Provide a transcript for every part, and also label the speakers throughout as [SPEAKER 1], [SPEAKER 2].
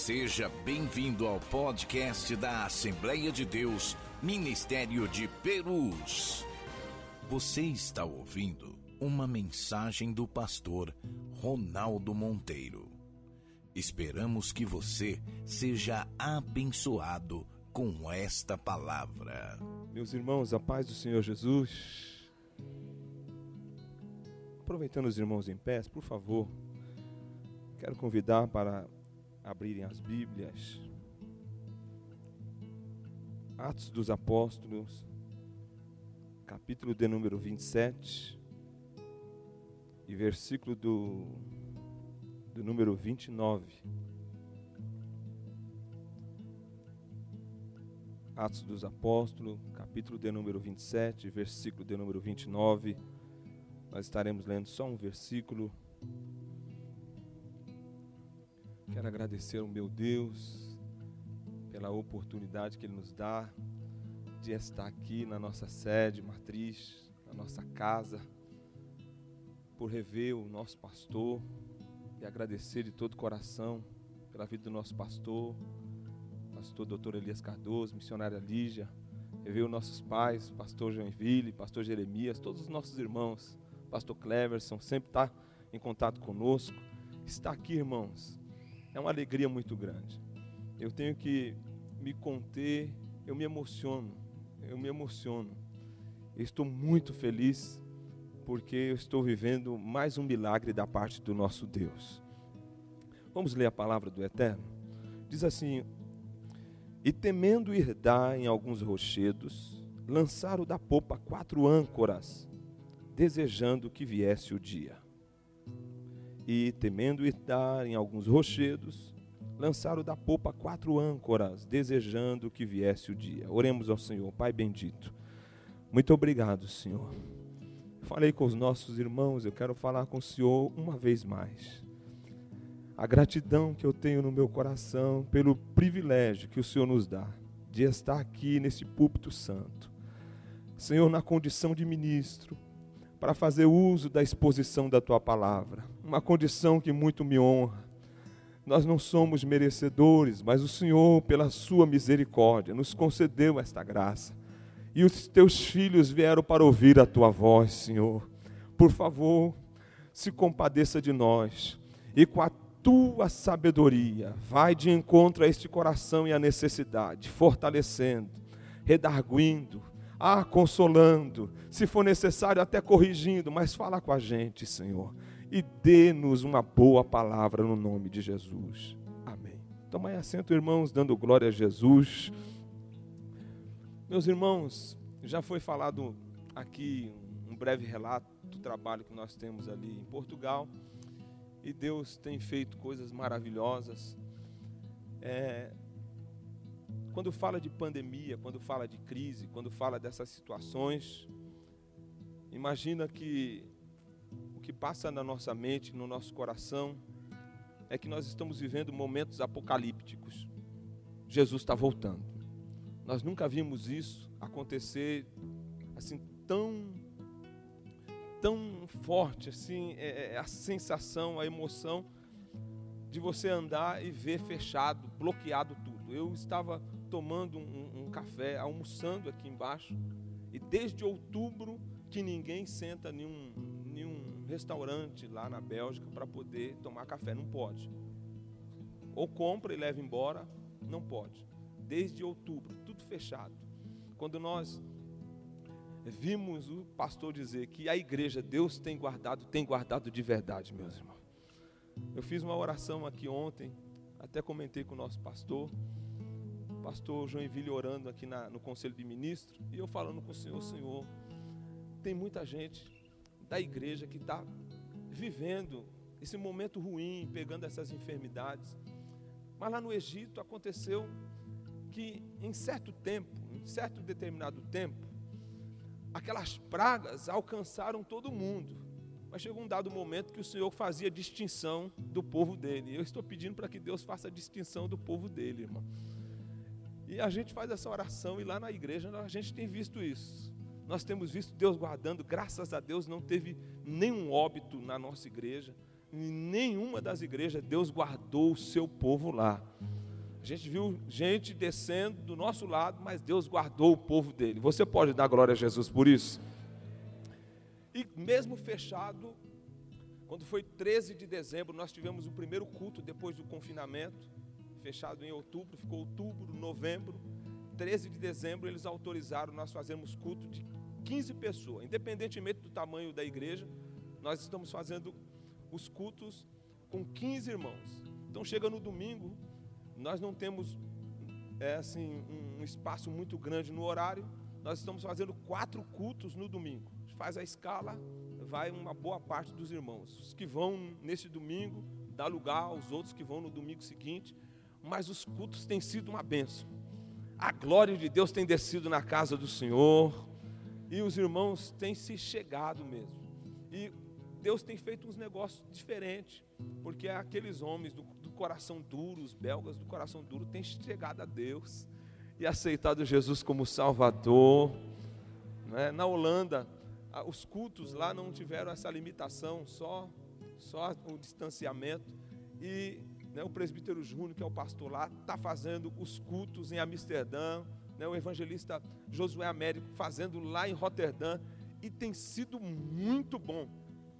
[SPEAKER 1] Seja bem-vindo ao podcast da Assembleia de Deus, Ministério de Perus. Você está ouvindo uma mensagem do pastor Ronaldo Monteiro. Esperamos que você seja abençoado com esta palavra.
[SPEAKER 2] Meus irmãos, a paz do Senhor Jesus. Aproveitando os irmãos em pé, por favor, quero convidar para abrirem as Bíblias. Atos dos Apóstolos, capítulo de número 27 e versículo do, do número 29. Atos dos Apóstolos, capítulo de número 27, versículo de número 29. Nós estaremos lendo só um versículo. Quero agradecer ao meu Deus pela oportunidade que Ele nos dá de estar aqui na nossa sede matriz, na nossa casa, por rever o nosso pastor e agradecer de todo o coração pela vida do nosso pastor, pastor doutor Elias Cardoso, missionária Lígia, rever os nossos pais, pastor Joinville, pastor Jeremias, todos os nossos irmãos, pastor Cleverson, sempre está em contato conosco. Está aqui, irmãos, é uma alegria muito grande. Eu tenho que me conter, eu me emociono, eu me emociono. Eu estou muito feliz porque eu estou vivendo mais um milagre da parte do nosso Deus. Vamos ler a palavra do Eterno? Diz assim: E temendo ir dar em alguns rochedos, lançaram da popa quatro âncoras, desejando que viesse o dia e, temendo dar em alguns rochedos, lançaram da popa quatro âncoras, desejando que viesse o dia. Oremos ao Senhor, Pai bendito. Muito obrigado, Senhor. Falei com os nossos irmãos, eu quero falar com o Senhor uma vez mais. A gratidão que eu tenho no meu coração pelo privilégio que o Senhor nos dá de estar aqui nesse púlpito santo. Senhor, na condição de ministro, para fazer uso da exposição da tua palavra, uma condição que muito me honra. Nós não somos merecedores, mas o Senhor, pela sua misericórdia, nos concedeu esta graça. E os teus filhos vieram para ouvir a tua voz, Senhor. Por favor, se compadeça de nós e com a tua sabedoria, vai de encontro a este coração e a necessidade, fortalecendo, redarguindo, ah, consolando, se for necessário, até corrigindo, mas fala com a gente, Senhor, e dê-nos uma boa palavra no nome de Jesus. Amém. Tomai assento, irmãos, dando glória a Jesus. Meus irmãos, já foi falado aqui um breve relato do trabalho que nós temos ali em Portugal, e Deus tem feito coisas maravilhosas. É, quando fala de pandemia, quando fala de crise, quando fala dessas situações, imagina que o que passa na nossa mente, no nosso coração, é que nós estamos vivendo momentos apocalípticos. Jesus está voltando. Nós nunca vimos isso acontecer assim tão tão forte assim é, é a sensação, a emoção de você andar e ver fechado, bloqueado tudo. Eu estava tomando um, um café, almoçando aqui embaixo, e desde outubro que ninguém senta em um, em um restaurante lá na Bélgica para poder tomar café. Não pode. Ou compra e leva embora, não pode. Desde outubro, tudo fechado. Quando nós vimos o pastor dizer que a igreja, Deus tem guardado, tem guardado de verdade, meus irmãos. Eu fiz uma oração aqui ontem, até comentei com o nosso pastor pastor Joinville orando aqui na, no Conselho de Ministros, e eu falando com o Senhor, Senhor, tem muita gente da igreja que está vivendo esse momento ruim, pegando essas enfermidades. Mas lá no Egito aconteceu que em certo tempo, em certo determinado tempo, aquelas pragas alcançaram todo mundo. Mas chegou um dado momento que o Senhor fazia distinção do povo dele. Eu estou pedindo para que Deus faça distinção do povo dele, irmão. E a gente faz essa oração e lá na igreja a gente tem visto isso. Nós temos visto Deus guardando, graças a Deus não teve nenhum óbito na nossa igreja, em nenhuma das igrejas Deus guardou o seu povo lá. A gente viu gente descendo do nosso lado, mas Deus guardou o povo dele. Você pode dar glória a Jesus por isso? E mesmo fechado, quando foi 13 de dezembro, nós tivemos o primeiro culto depois do confinamento, fechado em outubro, ficou outubro, novembro, 13 de dezembro eles autorizaram nós fazermos culto de 15 pessoas, independentemente do tamanho da igreja, nós estamos fazendo os cultos com 15 irmãos. Então chega no domingo, nós não temos é, assim, um espaço muito grande no horário, nós estamos fazendo quatro cultos no domingo. Faz a escala, vai uma boa parte dos irmãos. Os que vão nesse domingo, dá lugar aos outros que vão no domingo seguinte, mas os cultos têm sido uma benção. A glória de Deus tem descido na casa do Senhor, e os irmãos têm se chegado mesmo. E Deus tem feito uns negócios diferentes, porque aqueles homens do, do coração duro, os belgas do coração duro, têm chegado a Deus e aceitado Jesus como Salvador. Né? Na Holanda, os cultos lá não tiveram essa limitação, só, só o distanciamento. E né, o presbítero Júnior, que é o pastor lá, está fazendo os cultos em Amsterdã. Né, o evangelista Josué Américo fazendo lá em Roterdã. E tem sido muito bom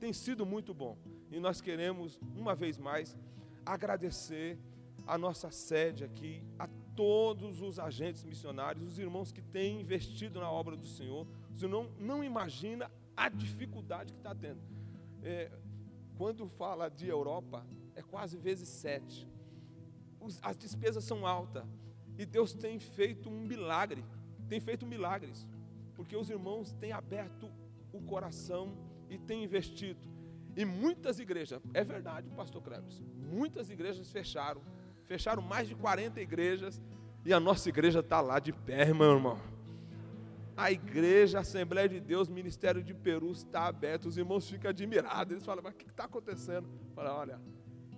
[SPEAKER 2] tem sido muito bom. E nós queremos, uma vez mais, agradecer a nossa sede aqui, a todos os agentes missionários, os irmãos que têm investido na obra do Senhor. Você não, não imagina a dificuldade que está tendo. É, quando fala de Europa, é quase vezes sete. As despesas são altas. E Deus tem feito um milagre. Tem feito milagres. Porque os irmãos têm aberto o coração e tem investido. E muitas igrejas, é verdade, pastor Krebs, muitas igrejas fecharam, fecharam mais de 40 igrejas, e a nossa igreja está lá de pé, meu irmão. A igreja, a Assembleia de Deus, Ministério de Peru está aberto, os irmãos ficam admirados, eles falam, mas o que está acontecendo? Fala, olha,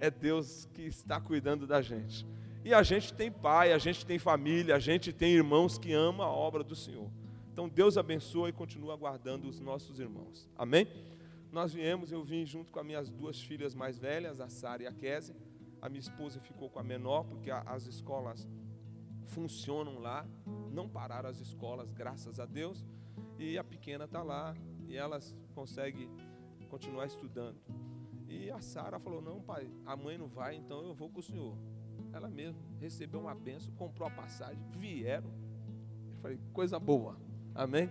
[SPEAKER 2] é Deus que está cuidando da gente. E a gente tem pai, a gente tem família, a gente tem irmãos que amam a obra do Senhor. Então Deus abençoa e continua guardando os nossos irmãos. Amém? Nós viemos, eu vim junto com as minhas duas filhas mais velhas, a Sara e a Kézia. A minha esposa ficou com a menor, porque as escolas funcionam lá. Não pararam as escolas, graças a Deus. E a pequena está lá e elas conseguem continuar estudando. E a Sara falou: Não, pai, a mãe não vai, então eu vou com o senhor. Ela mesmo recebeu uma benção, comprou a passagem, vieram. Eu falei: Coisa boa. Amém?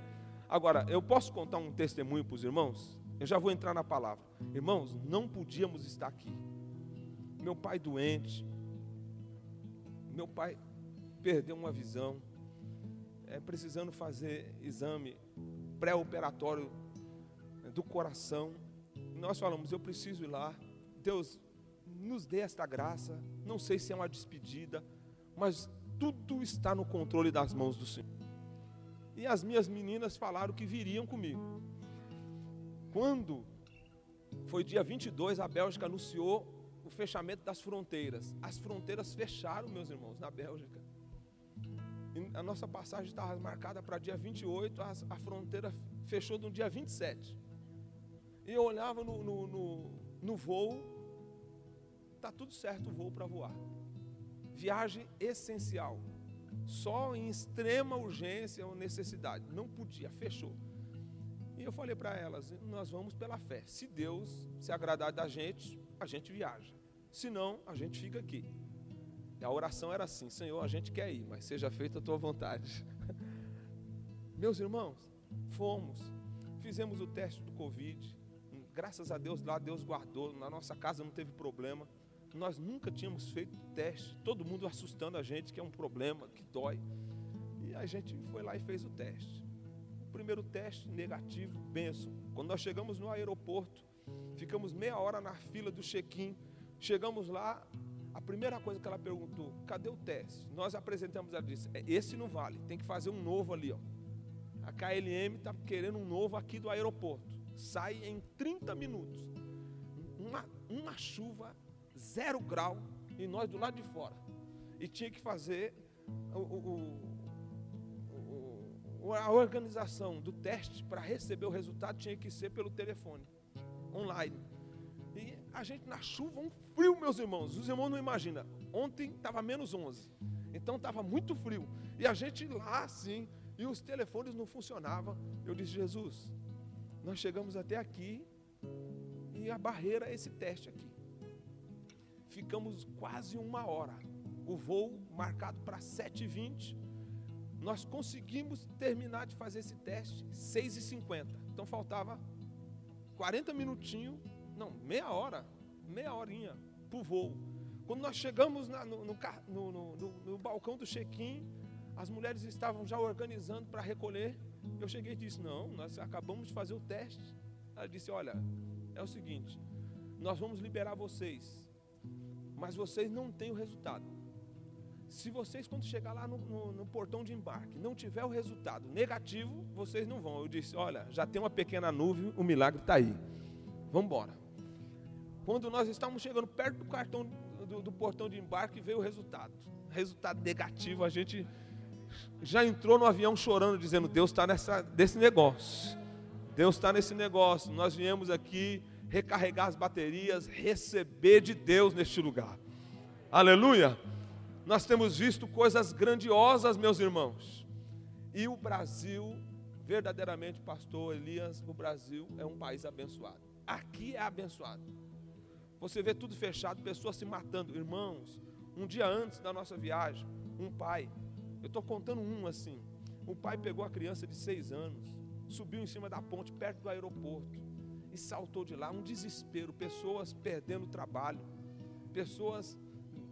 [SPEAKER 2] Agora, eu posso contar um testemunho para os irmãos? Eu já vou entrar na palavra. Irmãos, não podíamos estar aqui. Meu pai doente, meu pai perdeu uma visão, é, precisando fazer exame pré-operatório do coração. Nós falamos, eu preciso ir lá. Deus, nos dê esta graça. Não sei se é uma despedida, mas tudo está no controle das mãos do Senhor. E as minhas meninas falaram que viriam comigo. Quando foi dia 22, a Bélgica anunciou o fechamento das fronteiras. As fronteiras fecharam, meus irmãos, na Bélgica. E a nossa passagem estava marcada para dia 28, a, a fronteira fechou no dia 27. E eu olhava no, no, no, no voo, está tudo certo o voo para voar. Viagem essencial. Só em extrema urgência ou necessidade. Não podia, fechou. E eu falei para elas: nós vamos pela fé. Se Deus se agradar da gente, a gente viaja. Se não, a gente fica aqui. E a oração era assim: Senhor, a gente quer ir, mas seja feita a tua vontade. Meus irmãos, fomos, fizemos o teste do Covid. Graças a Deus lá, Deus guardou. Na nossa casa não teve problema. Nós nunca tínhamos feito teste, todo mundo assustando a gente que é um problema, que dói. E a gente foi lá e fez o teste. O primeiro teste negativo, benção. Quando nós chegamos no aeroporto, ficamos meia hora na fila do check-in. Chegamos lá, a primeira coisa que ela perguntou: cadê o teste? Nós apresentamos, ela disse: é, esse não vale, tem que fazer um novo ali. Ó. A KLM está querendo um novo aqui do aeroporto. Sai em 30 minutos. Uma, uma chuva zero grau, e nós do lado de fora. E tinha que fazer o, o, o, a organização do teste para receber o resultado tinha que ser pelo telefone, online. E a gente na chuva, um frio, meus irmãos. Os irmãos não imaginam. Ontem estava menos 11. Então estava muito frio. E a gente lá assim, e os telefones não funcionavam. Eu disse, Jesus, nós chegamos até aqui e a barreira é esse teste aqui. Ficamos quase uma hora. O voo marcado para 7h20. Nós conseguimos terminar de fazer esse teste 6h50. Então faltava 40 minutinhos, não, meia hora, meia horinha para o voo. Quando nós chegamos na, no, no, no, no, balcão do check-in, as mulheres estavam já organizando para recolher. Eu cheguei e disse: Não, nós acabamos de fazer o teste. Ela disse: Olha, é o seguinte, nós vamos liberar vocês, mas vocês não têm o resultado. Se vocês, quando chegar lá no, no, no, portão de embarque, não tiver o resultado negativo, vocês não vão. Eu disse: Olha, já tem uma pequena nuvem, o milagre está aí. Vamos embora. Quando nós estávamos chegando perto do cartão do, do portão de embarque, veio o resultado. Resultado negativo, a gente já entrou no avião chorando, dizendo: Deus está nesse negócio. Deus está nesse negócio. Nós viemos aqui recarregar as baterias, receber de Deus neste lugar. Aleluia! Nós temos visto coisas grandiosas, meus irmãos. E o Brasil, verdadeiramente, pastor Elias, o Brasil é um país abençoado. Aqui é abençoado. Você vê tudo fechado, pessoas se matando. Irmãos, um dia antes da nossa viagem, um pai, eu estou contando um assim. O pai pegou a criança de seis anos, subiu em cima da ponte, perto do aeroporto, e saltou de lá. Um desespero, pessoas perdendo o trabalho, pessoas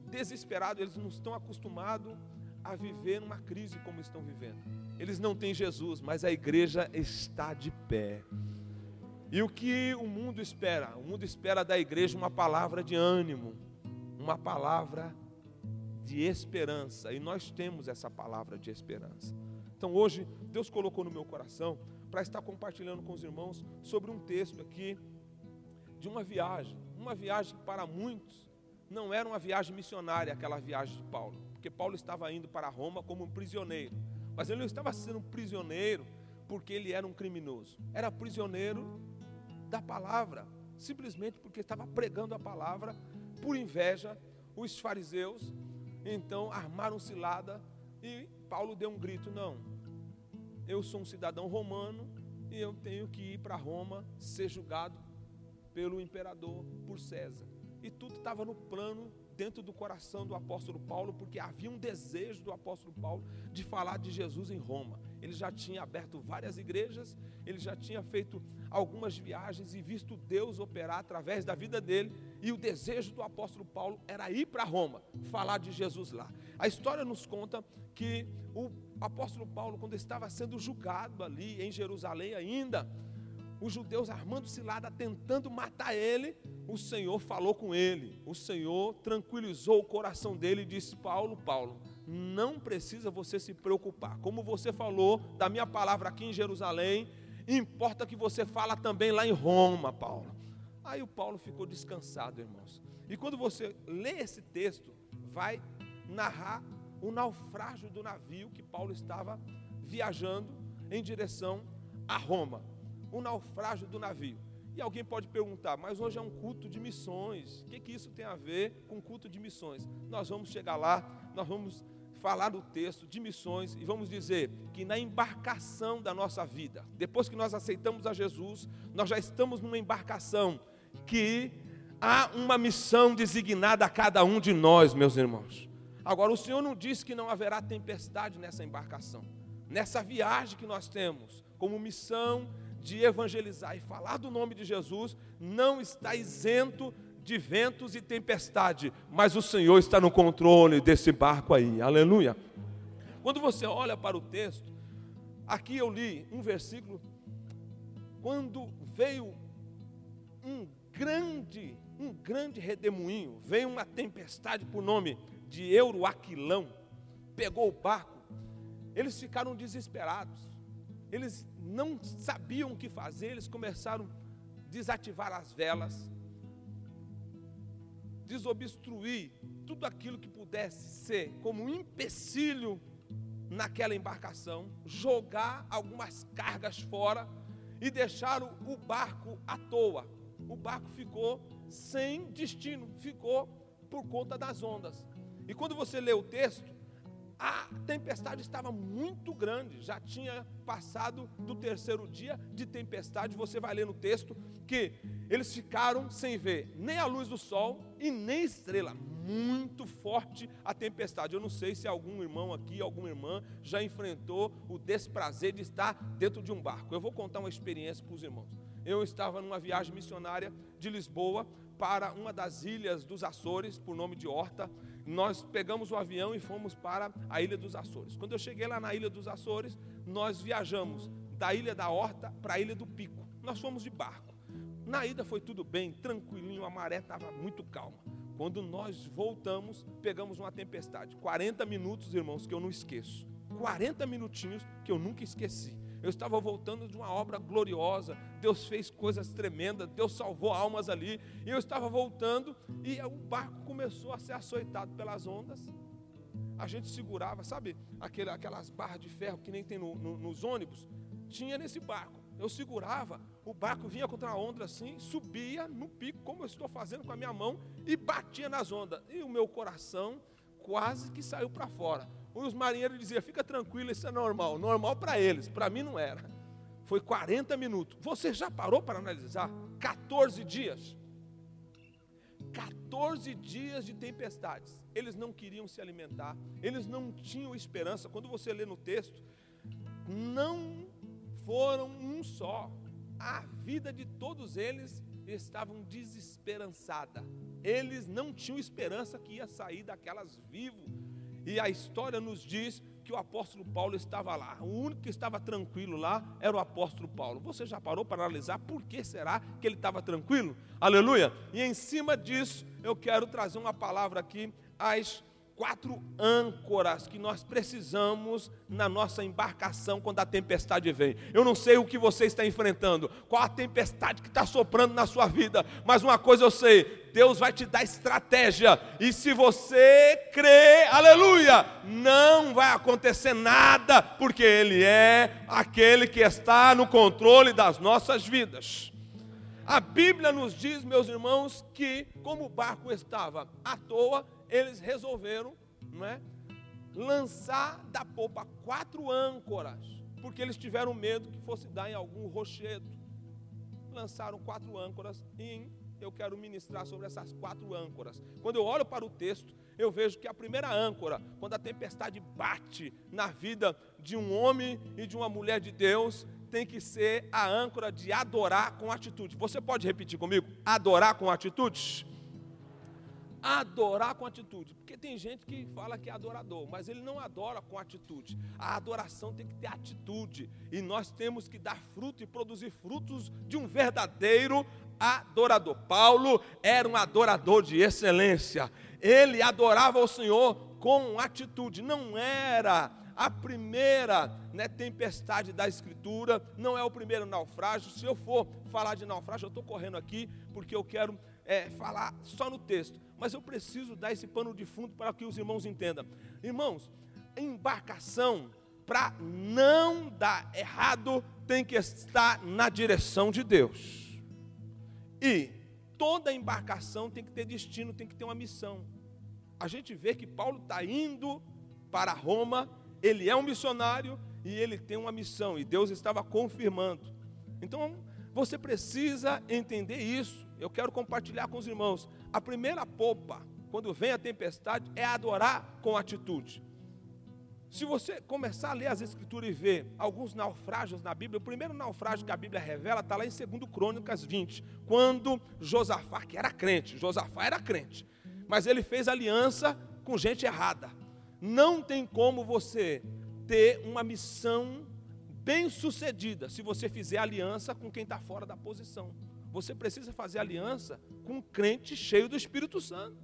[SPEAKER 2] desesperadas, eles não estão acostumados a viver numa crise como estão vivendo. Eles não têm Jesus, mas a igreja está de pé. E o que o mundo espera? O mundo espera da igreja uma palavra de ânimo, uma palavra de esperança. E nós temos essa palavra de esperança. Então hoje, Deus colocou no meu coração para estar compartilhando com os irmãos sobre um texto aqui de uma viagem. Uma viagem que para muitos não era uma viagem missionária, aquela viagem de Paulo. Porque Paulo estava indo para Roma como um prisioneiro. Mas ele não estava sendo um prisioneiro porque ele era um criminoso. Era prisioneiro da palavra, simplesmente porque estava pregando a palavra por inveja. Os fariseus então armaram cilada e Paulo deu um grito: Não, eu sou um cidadão romano e eu tenho que ir para Roma ser julgado pelo imperador, por César. E tudo estava no plano dentro do coração do apóstolo Paulo, porque havia um desejo do apóstolo Paulo de falar de Jesus em Roma. Ele já tinha aberto várias igrejas, ele já tinha feito algumas viagens e visto Deus operar através da vida dele, e o desejo do apóstolo Paulo era ir para Roma, falar de Jesus lá. A história nos conta que o apóstolo Paulo, quando estava sendo julgado ali em Jerusalém ainda, os judeus armando cilada, tentando matar ele, o Senhor falou com ele. O Senhor tranquilizou o coração dele e disse: Paulo, Paulo, não precisa você se preocupar. Como você falou da minha palavra aqui em Jerusalém, importa que você fala também lá em Roma, Paulo. Aí o Paulo ficou descansado, irmãos. E quando você lê esse texto, vai narrar o naufrágio do navio que Paulo estava viajando em direção a Roma o naufrágio do navio. E alguém pode perguntar, mas hoje é um culto de missões. O que, que isso tem a ver com culto de missões? Nós vamos chegar lá, nós vamos falar do texto de missões e vamos dizer que na embarcação da nossa vida, depois que nós aceitamos a Jesus, nós já estamos numa embarcação que há uma missão designada a cada um de nós, meus irmãos. Agora, o Senhor não disse que não haverá tempestade nessa embarcação, nessa viagem que nós temos como missão de evangelizar e falar do nome de Jesus não está isento de ventos e tempestade, mas o Senhor está no controle desse barco aí, aleluia. Quando você olha para o texto, aqui eu li um versículo, quando veio um grande, um grande redemoinho, veio uma tempestade por nome de Euroaquilão, pegou o barco, eles ficaram desesperados, eles não sabiam o que fazer, eles começaram a desativar as velas, desobstruir tudo aquilo que pudesse ser como um empecilho naquela embarcação, jogar algumas cargas fora e deixaram o barco à toa. O barco ficou sem destino, ficou por conta das ondas. E quando você lê o texto, a tempestade estava muito grande, já tinha passado do terceiro dia de tempestade. Você vai ler no texto que eles ficaram sem ver nem a luz do sol e nem estrela. Muito forte a tempestade. Eu não sei se algum irmão aqui, alguma irmã já enfrentou o desprazer de estar dentro de um barco. Eu vou contar uma experiência para os irmãos. Eu estava numa viagem missionária de Lisboa para uma das ilhas dos Açores, por nome de Horta nós pegamos o avião e fomos para a Ilha dos Açores. Quando eu cheguei lá na Ilha dos Açores, nós viajamos da Ilha da Horta para a Ilha do Pico. Nós fomos de barco. Na ida foi tudo bem, tranquilinho, a maré estava muito calma. Quando nós voltamos, pegamos uma tempestade. 40 minutos, irmãos, que eu não esqueço. 40 minutinhos que eu nunca esqueci. Eu estava voltando de uma obra gloriosa. Deus fez coisas tremendas. Deus salvou almas ali. E eu estava voltando e o barco começou a ser açoitado pelas ondas. A gente segurava, sabe, aquele, aquelas barras de ferro que nem tem no, no, nos ônibus? Tinha nesse barco. Eu segurava, o barco vinha contra a onda assim, subia no pico, como eu estou fazendo com a minha mão, e batia nas ondas. E o meu coração quase que saiu para fora. Os marinheiros diziam: fica tranquilo, isso é normal. Normal para eles, para mim não era. Foi 40 minutos. Você já parou para analisar? 14 dias. 14 dias de tempestades. Eles não queriam se alimentar, eles não tinham esperança. Quando você lê no texto, não foram um só. A vida de todos eles estavam desesperançada. Eles não tinham esperança que ia sair daquelas vivos e a história nos diz que o apóstolo Paulo estava lá. O único que estava tranquilo lá era o apóstolo Paulo. Você já parou para analisar por que será que ele estava tranquilo? Aleluia! E em cima disso, eu quero trazer uma palavra aqui às quatro âncoras que nós precisamos na nossa embarcação quando a tempestade vem. Eu não sei o que você está enfrentando, qual a tempestade que está soprando na sua vida, mas uma coisa eu sei: Deus vai te dar estratégia, e se você crê, aleluia, não vai acontecer nada, porque Ele é aquele que está no controle das nossas vidas. A Bíblia nos diz, meus irmãos, que como o barco estava à toa, eles resolveram não é, lançar da popa quatro âncoras, porque eles tiveram medo que fosse dar em algum rochedo. Lançaram quatro âncoras e eu quero ministrar sobre essas quatro âncoras. Quando eu olho para o texto, eu vejo que a primeira âncora, quando a tempestade bate na vida de um homem e de uma mulher de Deus, tem que ser a âncora de adorar com atitude. Você pode repetir comigo? Adorar com atitude? Adorar com atitude. Porque tem gente que fala que é adorador, mas ele não adora com atitude. A adoração tem que ter atitude. E nós temos que dar fruto e produzir frutos de um verdadeiro adorador. Paulo era um adorador de excelência. Ele adorava o Senhor com atitude. Não era a primeira né, tempestade da Escritura, não é o primeiro naufrágio. Se eu for falar de naufrágio, eu estou correndo aqui porque eu quero é, falar só no texto, mas eu preciso dar esse pano de fundo para que os irmãos entendam. Irmãos, embarcação, para não dar errado, tem que estar na direção de Deus. E toda embarcação tem que ter destino, tem que ter uma missão. A gente vê que Paulo está indo para Roma, ele é um missionário e ele tem uma missão, e Deus estava confirmando. Então, você precisa entender isso. Eu quero compartilhar com os irmãos. A primeira popa, quando vem a tempestade, é adorar com atitude. Se você começar a ler as escrituras e ver alguns naufrágios na Bíblia, o primeiro naufrágio que a Bíblia revela está lá em 2 Crônicas 20, quando Josafá, que era crente, Josafá era crente, mas ele fez aliança com gente errada. Não tem como você ter uma missão bem-sucedida se você fizer aliança com quem está fora da posição. Você precisa fazer aliança com um crente cheio do Espírito Santo.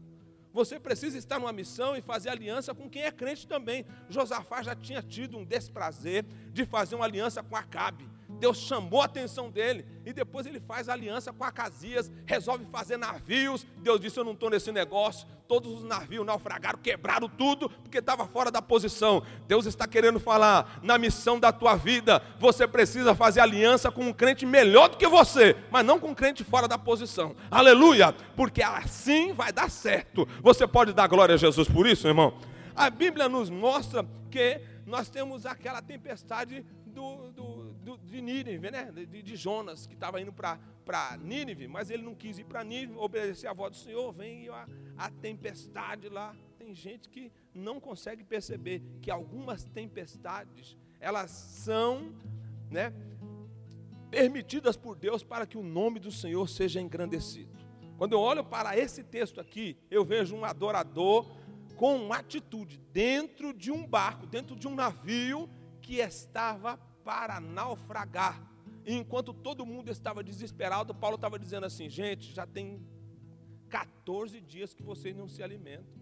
[SPEAKER 2] Você precisa estar numa missão e fazer aliança com quem é crente também. Josafá já tinha tido um desprazer de fazer uma aliança com Acabe. Deus chamou a atenção dele e depois ele faz aliança com Acasias, resolve fazer navios. Deus disse: Eu não estou nesse negócio. Todos os navios naufragaram, quebraram tudo, porque estava fora da posição. Deus está querendo falar na missão da tua vida. Você precisa fazer aliança com um crente melhor do que você, mas não com um crente fora da posição. Aleluia! Porque assim vai dar certo. Você pode dar glória a Jesus por isso, irmão? A Bíblia nos mostra que nós temos aquela tempestade do, do, do de Nínive, né? de, de Jonas, que estava indo para Nínive, mas ele não quis ir para Nínive, obedecer a voz do Senhor, vem a, a tempestade lá. Tem gente que não consegue perceber que algumas tempestades, elas são né, permitidas por Deus para que o nome do Senhor seja engrandecido. Quando eu olho para esse texto aqui, eu vejo um adorador com uma atitude dentro de um barco, dentro de um navio, que estava para naufragar. E enquanto todo mundo estava desesperado, Paulo estava dizendo assim: gente, já tem 14 dias que vocês não se alimentam.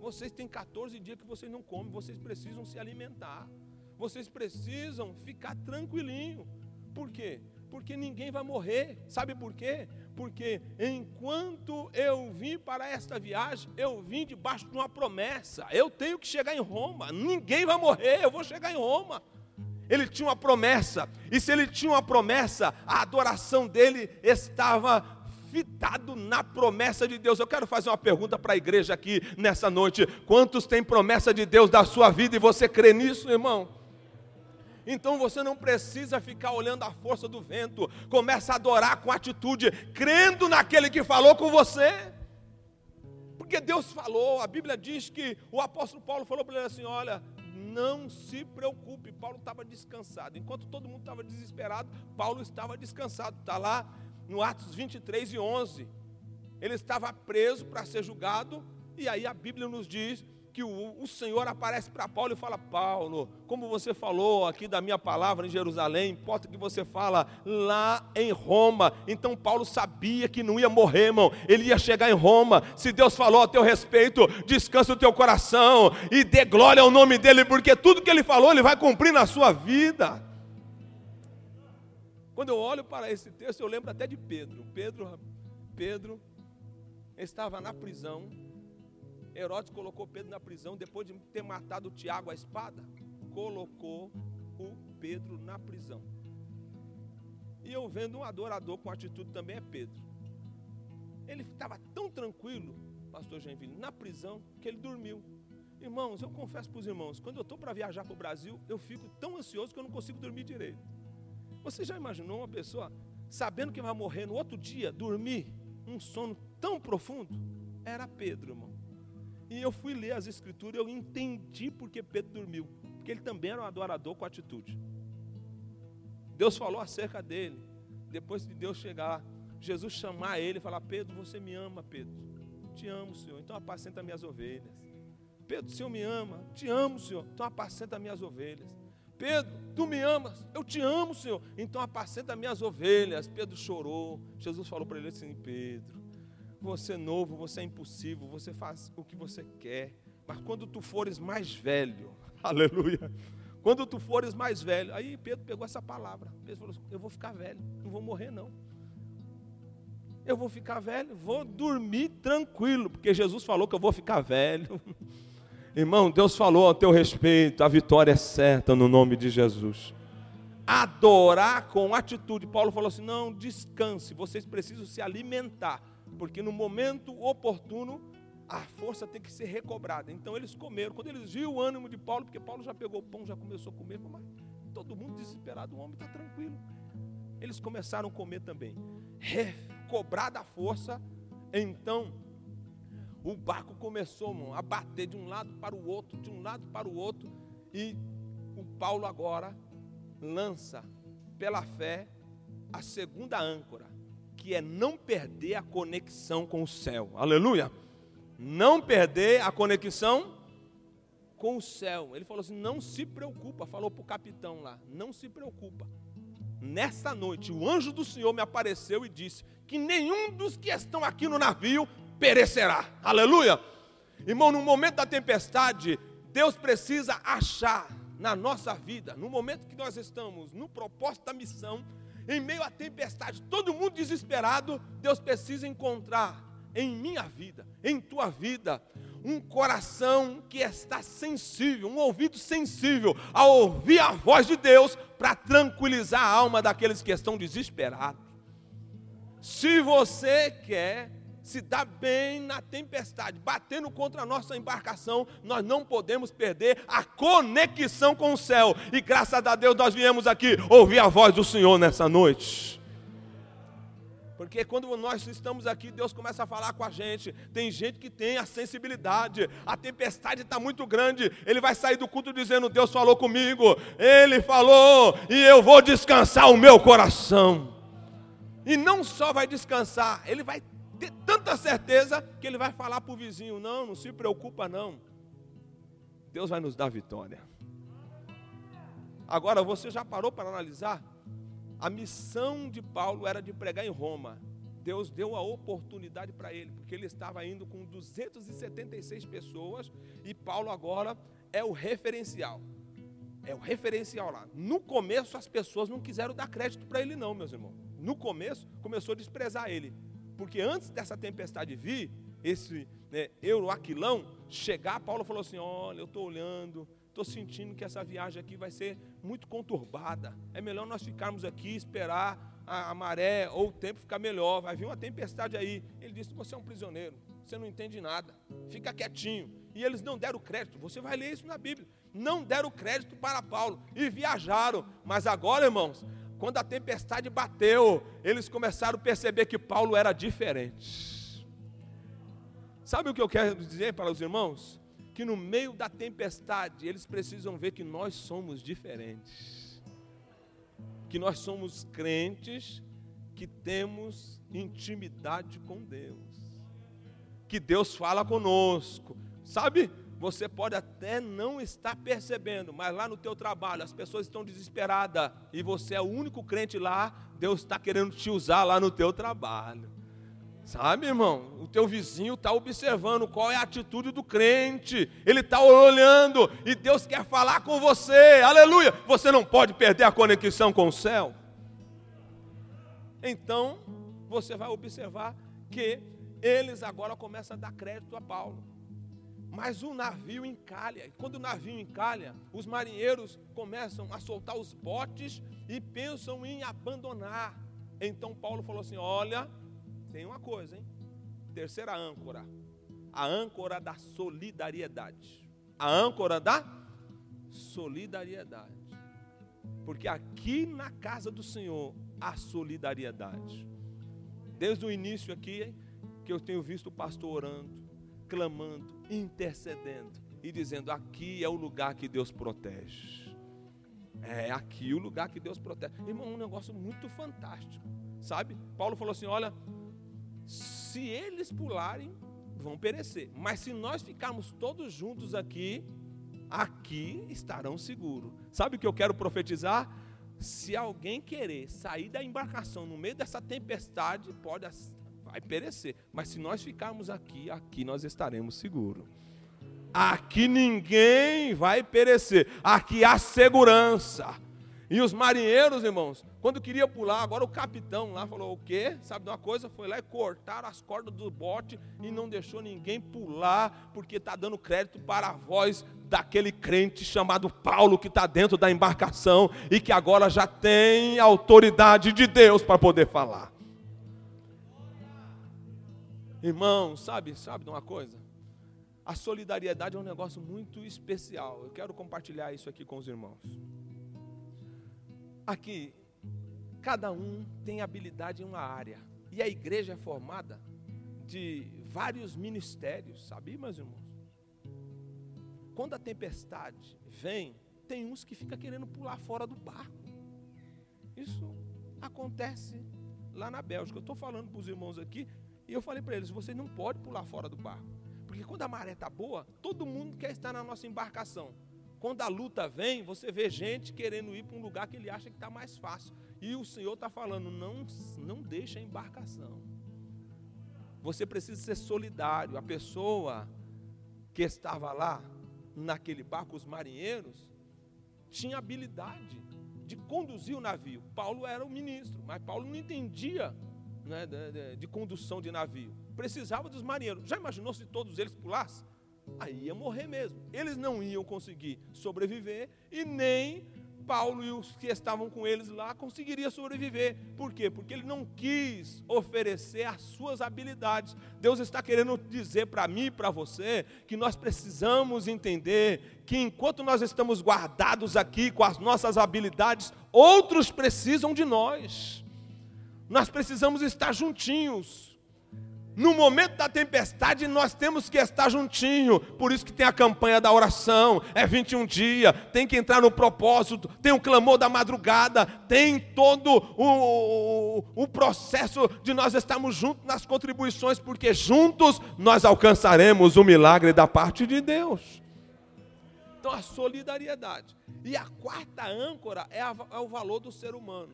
[SPEAKER 2] Vocês têm 14 dias que vocês não comem, vocês precisam se alimentar. Vocês precisam ficar tranquilinho. Por quê? Porque ninguém vai morrer. Sabe por quê? Porque enquanto eu vim para esta viagem, eu vim debaixo de uma promessa. Eu tenho que chegar em Roma. Ninguém vai morrer, eu vou chegar em Roma. Ele tinha uma promessa, e se ele tinha uma promessa, a adoração dele estava fitado na promessa de Deus. Eu quero fazer uma pergunta para a igreja aqui nessa noite: quantos têm promessa de Deus da sua vida e você crê nisso, irmão? Então você não precisa ficar olhando a força do vento. Começa a adorar com atitude, crendo naquele que falou com você. Porque Deus falou, a Bíblia diz que o apóstolo Paulo falou para ele assim: olha, não se preocupe. Paulo estava descansado. Enquanto todo mundo estava desesperado, Paulo estava descansado. Está lá no Atos 23 e 11. Ele estava preso para ser julgado. E aí a Bíblia nos diz que o, o Senhor aparece para Paulo e fala: Paulo, como você falou aqui da minha palavra em Jerusalém, importa que você fala lá em Roma. Então Paulo sabia que não ia morrer, irmão, ele ia chegar em Roma. Se Deus falou a teu respeito, descansa o teu coração e dê glória ao nome dele, porque tudo que ele falou, ele vai cumprir na sua vida. Quando eu olho para esse texto, eu lembro até de Pedro. Pedro, Pedro estava na prisão Herodes colocou Pedro na prisão depois de ter matado Tiago à espada. Colocou o Pedro na prisão. E eu vendo um adorador com atitude também é Pedro. Ele estava tão tranquilo, pastor Genville, na prisão, que ele dormiu. Irmãos, eu confesso para os irmãos, quando eu estou para viajar para o Brasil, eu fico tão ansioso que eu não consigo dormir direito. Você já imaginou uma pessoa sabendo que vai morrer no outro dia, dormir um sono tão profundo? Era Pedro, irmão. E eu fui ler as escrituras e eu entendi porque Pedro dormiu. Porque ele também era um adorador com atitude. Deus falou acerca dele. Depois de Deus chegar, Jesus chamar ele e falar: Pedro, você me ama, Pedro. Te amo, Senhor. Então apacenta minhas ovelhas. Pedro, o Senhor me ama. Te amo, Senhor. Então apacenta minhas ovelhas. Pedro, tu me amas. Eu te amo, Senhor. Então apacenta minhas ovelhas. Pedro chorou. Jesus falou para ele assim: Pedro, você é novo, você é impossível, você faz o que você quer. Mas quando tu fores mais velho, aleluia. Quando tu fores mais velho, aí Pedro pegou essa palavra. Pedro falou assim, eu vou ficar velho, não vou morrer não. Eu vou ficar velho, vou dormir tranquilo, porque Jesus falou que eu vou ficar velho. Irmão, Deus falou a teu respeito, a vitória é certa no nome de Jesus. Adorar com atitude. Paulo falou assim: não, descanse, vocês precisam se alimentar porque no momento oportuno a força tem que ser recobrada. Então eles comeram. Quando eles viram o ânimo de Paulo, porque Paulo já pegou o pão, já começou a comer, mas todo mundo desesperado, o homem está tranquilo. Eles começaram a comer também. Recobrada a força, então o barco começou a bater de um lado para o outro, de um lado para o outro, e o Paulo agora lança pela fé a segunda âncora é não perder a conexão com o céu. Aleluia! Não perder a conexão com o céu. Ele falou assim: não se preocupa, falou para o capitão lá, não se preocupa. Nessa noite, o anjo do Senhor me apareceu e disse que nenhum dos que estão aqui no navio perecerá. Aleluia! Irmão, no momento da tempestade, Deus precisa achar na nossa vida, no momento que nós estamos no propósito da missão, em meio à tempestade, todo mundo desesperado, Deus precisa encontrar em minha vida, em tua vida, um coração que está sensível, um ouvido sensível a ouvir a voz de Deus para tranquilizar a alma daqueles que estão desesperados. Se você quer se dar bem na tempestade, batendo contra a nossa embarcação, nós não podemos perder a conexão com o céu. E graças a Deus nós viemos aqui ouvir a voz do Senhor nessa noite. Porque quando nós estamos aqui, Deus começa a falar com a gente. Tem gente que tem a sensibilidade, a tempestade está muito grande. Ele vai sair do culto dizendo: Deus falou comigo, Ele falou, e eu vou descansar o meu coração. E não só vai descansar, ele vai ter tanta certeza que ele vai falar para o vizinho: não, não se preocupa, não. Deus vai nos dar vitória. Agora, você já parou para analisar? A missão de Paulo era de pregar em Roma. Deus deu a oportunidade para ele, porque ele estava indo com 276 pessoas e Paulo agora é o referencial. É o referencial lá. No começo as pessoas não quiseram dar crédito para ele não, meus irmãos. No começo começou a desprezar ele. Porque antes dessa tempestade vir, esse né, Euroaquilão chegar, Paulo falou assim: Olha, eu estou olhando, estou sentindo que essa viagem aqui vai ser muito conturbada. É melhor nós ficarmos aqui, esperar a, a maré ou o tempo ficar melhor. Vai vir uma tempestade aí. Ele disse: Você é um prisioneiro, você não entende nada, fica quietinho. E eles não deram crédito. Você vai ler isso na Bíblia. Não deram crédito para Paulo e viajaram. Mas agora, irmãos, quando a tempestade bateu, eles começaram a perceber que Paulo era diferente. Sabe o que eu quero dizer para os irmãos? Que no meio da tempestade, eles precisam ver que nós somos diferentes. Que nós somos crentes que temos intimidade com Deus. Que Deus fala conosco. Sabe? Você pode até não estar percebendo, mas lá no teu trabalho as pessoas estão desesperadas e você é o único crente lá, Deus está querendo te usar lá no teu trabalho. Sabe, irmão? O teu vizinho está observando qual é a atitude do crente. Ele está olhando e Deus quer falar com você. Aleluia! Você não pode perder a conexão com o céu. Então, você vai observar que eles agora começam a dar crédito a Paulo. Mas o navio encalha. E quando o navio encalha, os marinheiros começam a soltar os botes e pensam em abandonar. Então Paulo falou assim: Olha, tem uma coisa, hein? Terceira âncora. A âncora da solidariedade. A âncora da solidariedade. Porque aqui na casa do Senhor há solidariedade. Desde o início aqui, que eu tenho visto o pastor orando, clamando, intercedendo e dizendo: aqui é o lugar que Deus protege. É aqui o lugar que Deus protege. Irmão, um negócio muito fantástico. Sabe? Paulo falou assim: olha, se eles pularem, vão perecer. Mas se nós ficarmos todos juntos aqui, aqui estarão seguros. Sabe o que eu quero profetizar? Se alguém querer sair da embarcação no meio dessa tempestade, pode vai perecer. Mas se nós ficarmos aqui, aqui nós estaremos seguros. Aqui ninguém vai perecer. Aqui há segurança. E os marinheiros, irmãos, quando queria pular, agora o capitão lá falou: o quê? Sabe de uma coisa? Foi lá e cortaram as cordas do bote e não deixou ninguém pular, porque está dando crédito para a voz daquele crente chamado Paulo que está dentro da embarcação e que agora já tem autoridade de Deus para poder falar. Irmão, sabe, sabe de uma coisa? A solidariedade é um negócio muito especial. Eu quero compartilhar isso aqui com os irmãos. Aqui, cada um tem habilidade em uma área. E a igreja é formada de vários ministérios, sabia, meus irmãos? Quando a tempestade vem, tem uns que ficam querendo pular fora do barco. Isso acontece lá na Bélgica. Eu estou falando para os irmãos aqui, e eu falei para eles: vocês não podem pular fora do barco. Porque quando a maré está boa, todo mundo quer estar na nossa embarcação. Quando a luta vem, você vê gente querendo ir para um lugar que ele acha que está mais fácil. E o Senhor está falando: não, não deixa a embarcação. Você precisa ser solidário. A pessoa que estava lá, naquele barco, os marinheiros, tinha habilidade de conduzir o navio. Paulo era o ministro, mas Paulo não entendia né, de, de, de condução de navio. Precisava dos marinheiros. Já imaginou se todos eles pulassem? Aí ia morrer mesmo. Eles não iam conseguir sobreviver e nem Paulo e os que estavam com eles lá conseguiria sobreviver. Por quê? Porque ele não quis oferecer as suas habilidades. Deus está querendo dizer para mim e para você que nós precisamos entender que enquanto nós estamos guardados aqui com as nossas habilidades, outros precisam de nós. Nós precisamos estar juntinhos. No momento da tempestade, nós temos que estar juntinho. Por isso que tem a campanha da oração, é 21 dias, tem que entrar no propósito, tem o clamor da madrugada, tem todo o, o, o processo de nós estarmos juntos nas contribuições, porque juntos nós alcançaremos o milagre da parte de Deus. Então a solidariedade. E a quarta âncora é, a, é o valor do ser humano.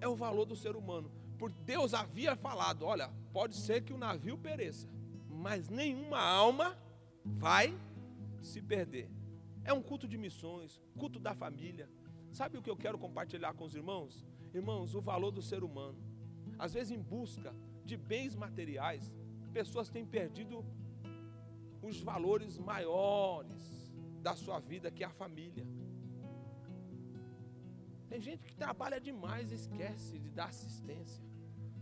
[SPEAKER 2] É o valor do ser humano. Porque Deus havia falado: olha, pode ser que o navio pereça, mas nenhuma alma vai se perder. É um culto de missões, culto da família. Sabe o que eu quero compartilhar com os irmãos? Irmãos, o valor do ser humano. Às vezes, em busca de bens materiais, pessoas têm perdido os valores maiores da sua vida, que é a família. Tem gente que trabalha demais e esquece de dar assistência.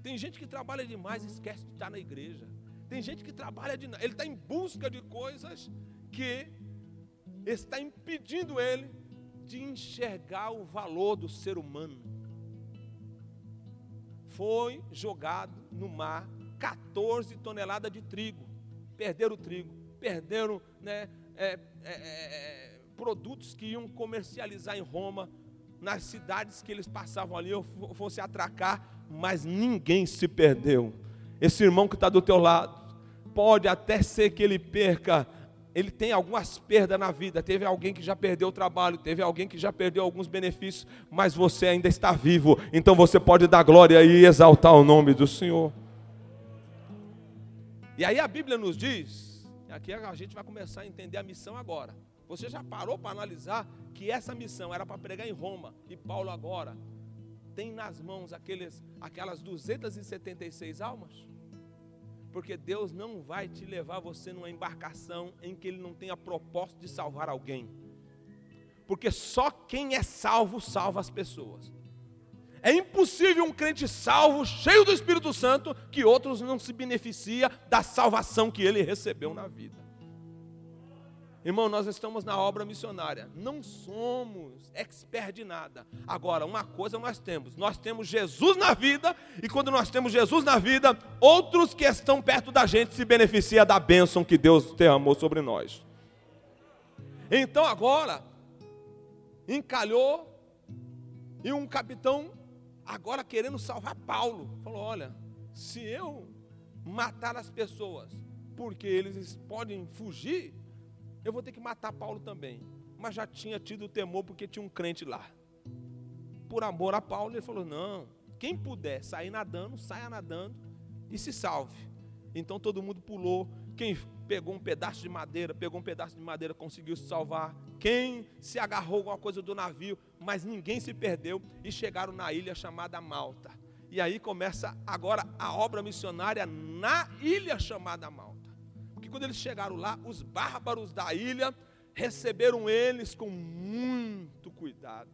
[SPEAKER 2] Tem gente que trabalha demais e esquece de estar na igreja. Tem gente que trabalha de ele está em busca de coisas que está impedindo ele de enxergar o valor do ser humano. Foi jogado no mar 14 toneladas de trigo. Perderam o trigo, perderam né, é, é, é, produtos que iam comercializar em Roma nas cidades que eles passavam ali, ou fosse atracar, mas ninguém se perdeu. Esse irmão que está do teu lado, pode até ser que ele perca, ele tem algumas perdas na vida. Teve alguém que já perdeu o trabalho, teve alguém que já perdeu alguns benefícios, mas você ainda está vivo, então você pode dar glória e exaltar o nome do Senhor. E aí a Bíblia nos diz, aqui a gente vai começar a entender a missão agora. Você já parou para analisar que essa missão era para pregar em Roma e Paulo agora tem nas mãos aqueles, aquelas 276 almas? Porque Deus não vai te levar você numa embarcação em que Ele não tenha propósito de salvar alguém. Porque só quem é salvo salva as pessoas. É impossível um crente salvo, cheio do Espírito Santo, que outros não se beneficia da salvação que ele recebeu na vida. Irmão, nós estamos na obra missionária. Não somos expert de nada. Agora, uma coisa nós temos: nós temos Jesus na vida, e quando nós temos Jesus na vida, outros que estão perto da gente se beneficiam da bênção que Deus derramou sobre nós. Então agora, encalhou, e um capitão, agora querendo salvar Paulo, falou: Olha, se eu matar as pessoas, porque eles podem fugir, eu vou ter que matar Paulo também. Mas já tinha tido temor porque tinha um crente lá. Por amor a Paulo, ele falou: não, quem puder sair nadando, saia nadando e se salve. Então todo mundo pulou. Quem pegou um pedaço de madeira, pegou um pedaço de madeira, conseguiu se salvar. Quem se agarrou alguma coisa do navio, mas ninguém se perdeu e chegaram na ilha chamada Malta. E aí começa agora a obra missionária na ilha chamada Malta quando eles chegaram lá, os bárbaros da ilha receberam eles com muito cuidado.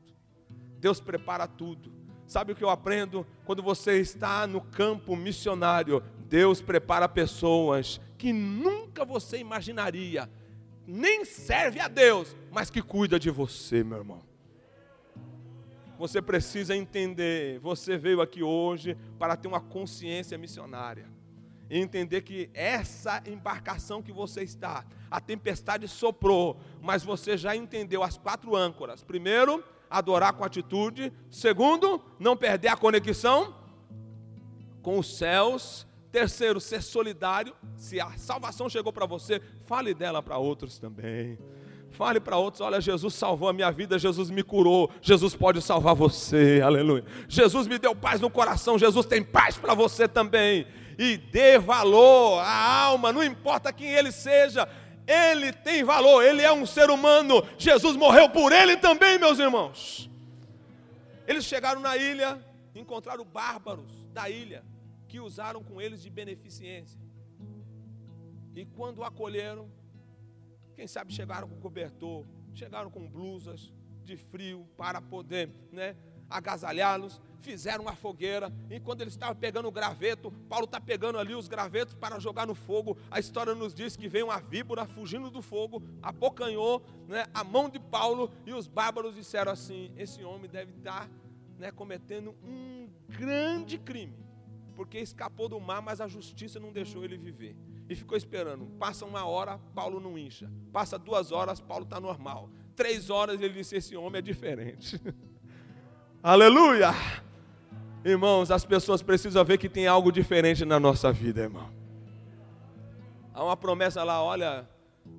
[SPEAKER 2] Deus prepara tudo. Sabe o que eu aprendo? Quando você está no campo missionário, Deus prepara pessoas que nunca você imaginaria, nem serve a Deus, mas que cuida de você, meu irmão. Você precisa entender, você veio aqui hoje para ter uma consciência missionária e entender que essa embarcação que você está, a tempestade soprou, mas você já entendeu as quatro âncoras. Primeiro, adorar com atitude. Segundo, não perder a conexão com os céus. Terceiro, ser solidário. Se a salvação chegou para você, fale dela para outros também. Fale para outros: olha, Jesus salvou a minha vida, Jesus me curou, Jesus pode salvar você, aleluia. Jesus me deu paz no coração, Jesus tem paz para você também e dê valor à alma, não importa quem ele seja. ele tem valor, ele é um ser humano. Jesus morreu por ele também, meus irmãos. Eles chegaram na ilha, encontraram bárbaros da ilha que usaram com eles de beneficência. E quando acolheram, quem sabe chegaram com cobertor, chegaram com blusas de frio para poder, né, agasalhá-los, fizeram uma fogueira, e quando eles estavam pegando o graveto, Paulo está pegando ali os gravetos para jogar no fogo. A história nos diz que veio uma víbora fugindo do fogo, abocanhou né, a mão de Paulo, e os bárbaros disseram assim: Esse homem deve estar tá, né, cometendo um grande crime, porque escapou do mar, mas a justiça não deixou ele viver. E ficou esperando. Passa uma hora, Paulo não incha. Passa duas horas, Paulo está normal. Três horas, ele disse: Esse homem é diferente. Aleluia! Irmãos, as pessoas precisam ver que tem algo diferente na nossa vida, irmão. Há uma promessa lá, olha,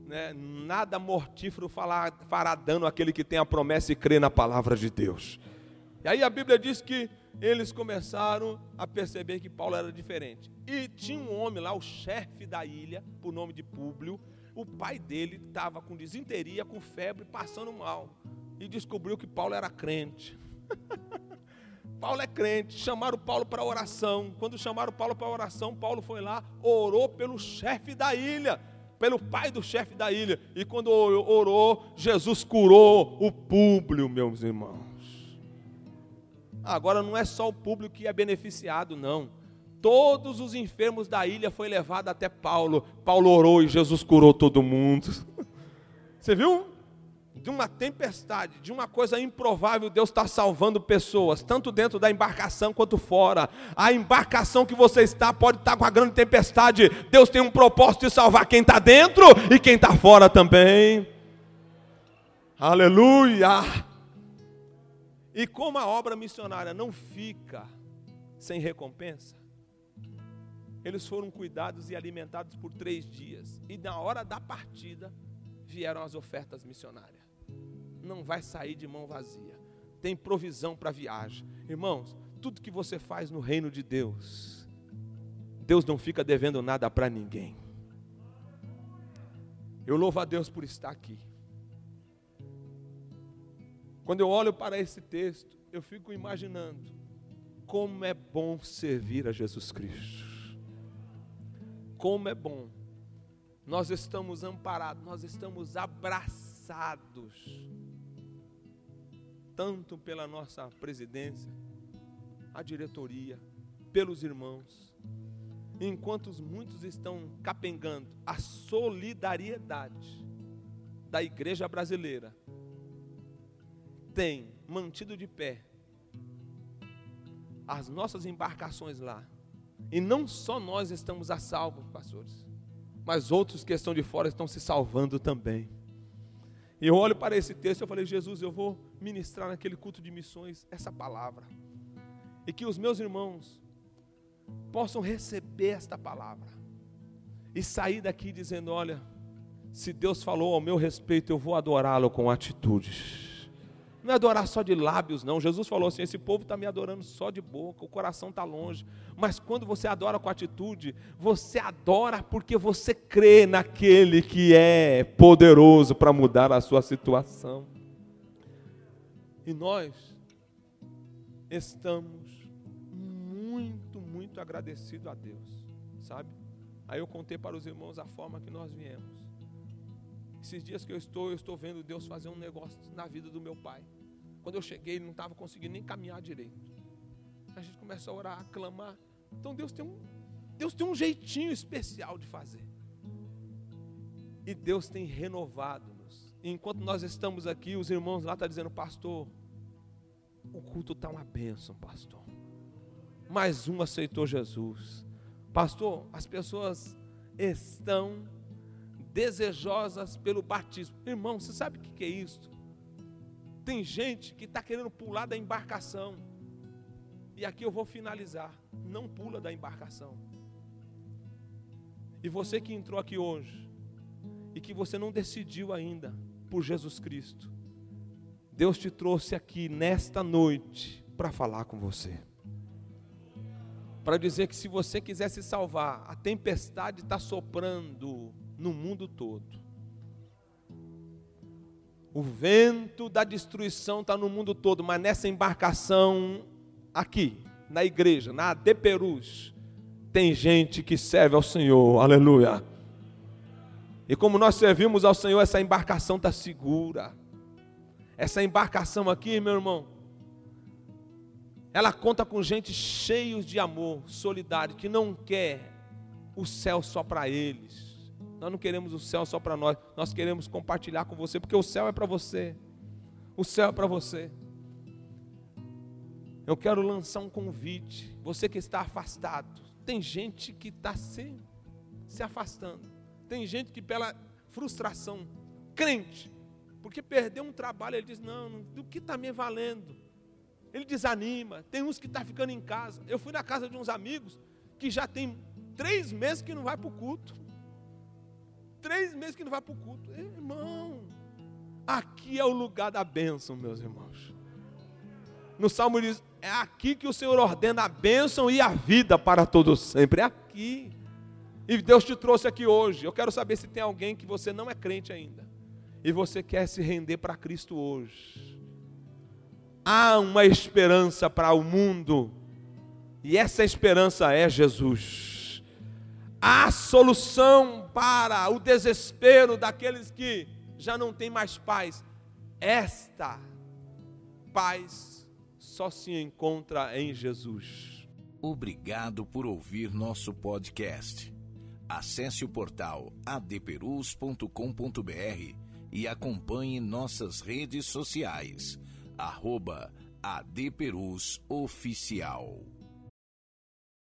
[SPEAKER 2] né, nada mortífero fará, dano àquele que tem a promessa e crê na palavra de Deus. E aí a Bíblia diz que eles começaram a perceber que Paulo era diferente. E tinha um homem lá, o chefe da ilha, por nome de Públio, o pai dele estava com desinteria, com febre, passando mal. E descobriu que Paulo era crente. Paulo é crente, chamaram Paulo para oração. Quando chamaram Paulo para oração, Paulo foi lá, orou pelo chefe da ilha, pelo pai do chefe da ilha. E quando orou, Jesus curou o público, meus irmãos. Agora não é só o público que é beneficiado, não. Todos os enfermos da ilha foi levado até Paulo. Paulo orou e Jesus curou todo mundo. Você viu? De uma tempestade, de uma coisa improvável, Deus está salvando pessoas, tanto dentro da embarcação quanto fora. A embarcação que você está pode estar com a grande tempestade. Deus tem um propósito de salvar quem está dentro e quem está fora também. Aleluia! E como a obra missionária não fica sem recompensa, eles foram cuidados e alimentados por três dias. E na hora da partida vieram as ofertas missionárias não vai sair de mão vazia. Tem provisão para viagem. Irmãos, tudo que você faz no reino de Deus, Deus não fica devendo nada para ninguém. Eu louvo a Deus por estar aqui. Quando eu olho para esse texto, eu fico imaginando como é bom servir a Jesus Cristo. Como é bom. Nós estamos amparados, nós estamos abraçados tanto pela nossa presidência, a diretoria, pelos irmãos, enquanto muitos estão capengando a solidariedade da igreja brasileira, tem mantido de pé as nossas embarcações lá. E não só nós estamos a salvo, pastores, mas outros que estão de fora estão se salvando também. E eu olho para esse texto e falei, Jesus, eu vou ministrar naquele culto de missões essa palavra. E que os meus irmãos possam receber esta palavra. E sair daqui dizendo, olha, se Deus falou ao meu respeito, eu vou adorá-lo com atitudes. Não é adorar só de lábios, não. Jesus falou assim: esse povo está me adorando só de boca, o coração está longe. Mas quando você adora com atitude, você adora porque você crê naquele que é poderoso para mudar a sua situação. E nós estamos muito, muito agradecidos a Deus, sabe? Aí eu contei para os irmãos a forma que nós viemos. Esses dias que eu estou, eu estou vendo Deus fazer um negócio na vida do meu pai. Quando eu cheguei, ele não estava conseguindo nem caminhar direito. A gente começa a orar, a clamar. Então Deus tem um, Deus tem um jeitinho especial de fazer. E Deus tem renovado-nos. Enquanto nós estamos aqui, os irmãos lá estão dizendo, pastor, o culto está uma bênção, pastor. Mais um aceitou Jesus. Pastor, as pessoas estão desejosas pelo batismo. Irmão, você sabe o que é isso? Tem gente que está querendo pular da embarcação. E aqui eu vou finalizar. Não pula da embarcação. E você que entrou aqui hoje e que você não decidiu ainda por Jesus Cristo, Deus te trouxe aqui nesta noite para falar com você. Para dizer que se você quiser se salvar, a tempestade está soprando no mundo todo. O vento da destruição está no mundo todo, mas nessa embarcação aqui, na igreja, na De Perus, tem gente que serve ao Senhor, aleluia. E como nós servimos ao Senhor, essa embarcação está segura. Essa embarcação aqui, meu irmão, ela conta com gente cheios de amor, solidário, que não quer o céu só para eles. Nós não queremos o céu só para nós, nós queremos compartilhar com você, porque o céu é para você. O céu é para você. Eu quero lançar um convite. Você que está afastado, tem gente que está se, se afastando. Tem gente que pela frustração, crente, porque perdeu um trabalho, ele diz: Não, do que está me valendo? Ele desanima. Tem uns que estão tá ficando em casa. Eu fui na casa de uns amigos que já tem três meses que não vai para o culto. Três meses que não vai para o culto. Irmão, aqui é o lugar da bênção, meus irmãos. No Salmo diz: é aqui que o Senhor ordena a bênção e a vida para todos sempre. É aqui. E Deus te trouxe aqui hoje. Eu quero saber se tem alguém que você não é crente ainda. E você quer se render para Cristo hoje. Há uma esperança para o mundo. E essa esperança é Jesus. Há solução para o desespero daqueles que já não têm mais paz. Esta paz só se encontra em Jesus.
[SPEAKER 1] Obrigado por ouvir nosso podcast. Acesse o portal adperus.com.br e acompanhe nossas redes sociais. Arroba ADPerus Oficial.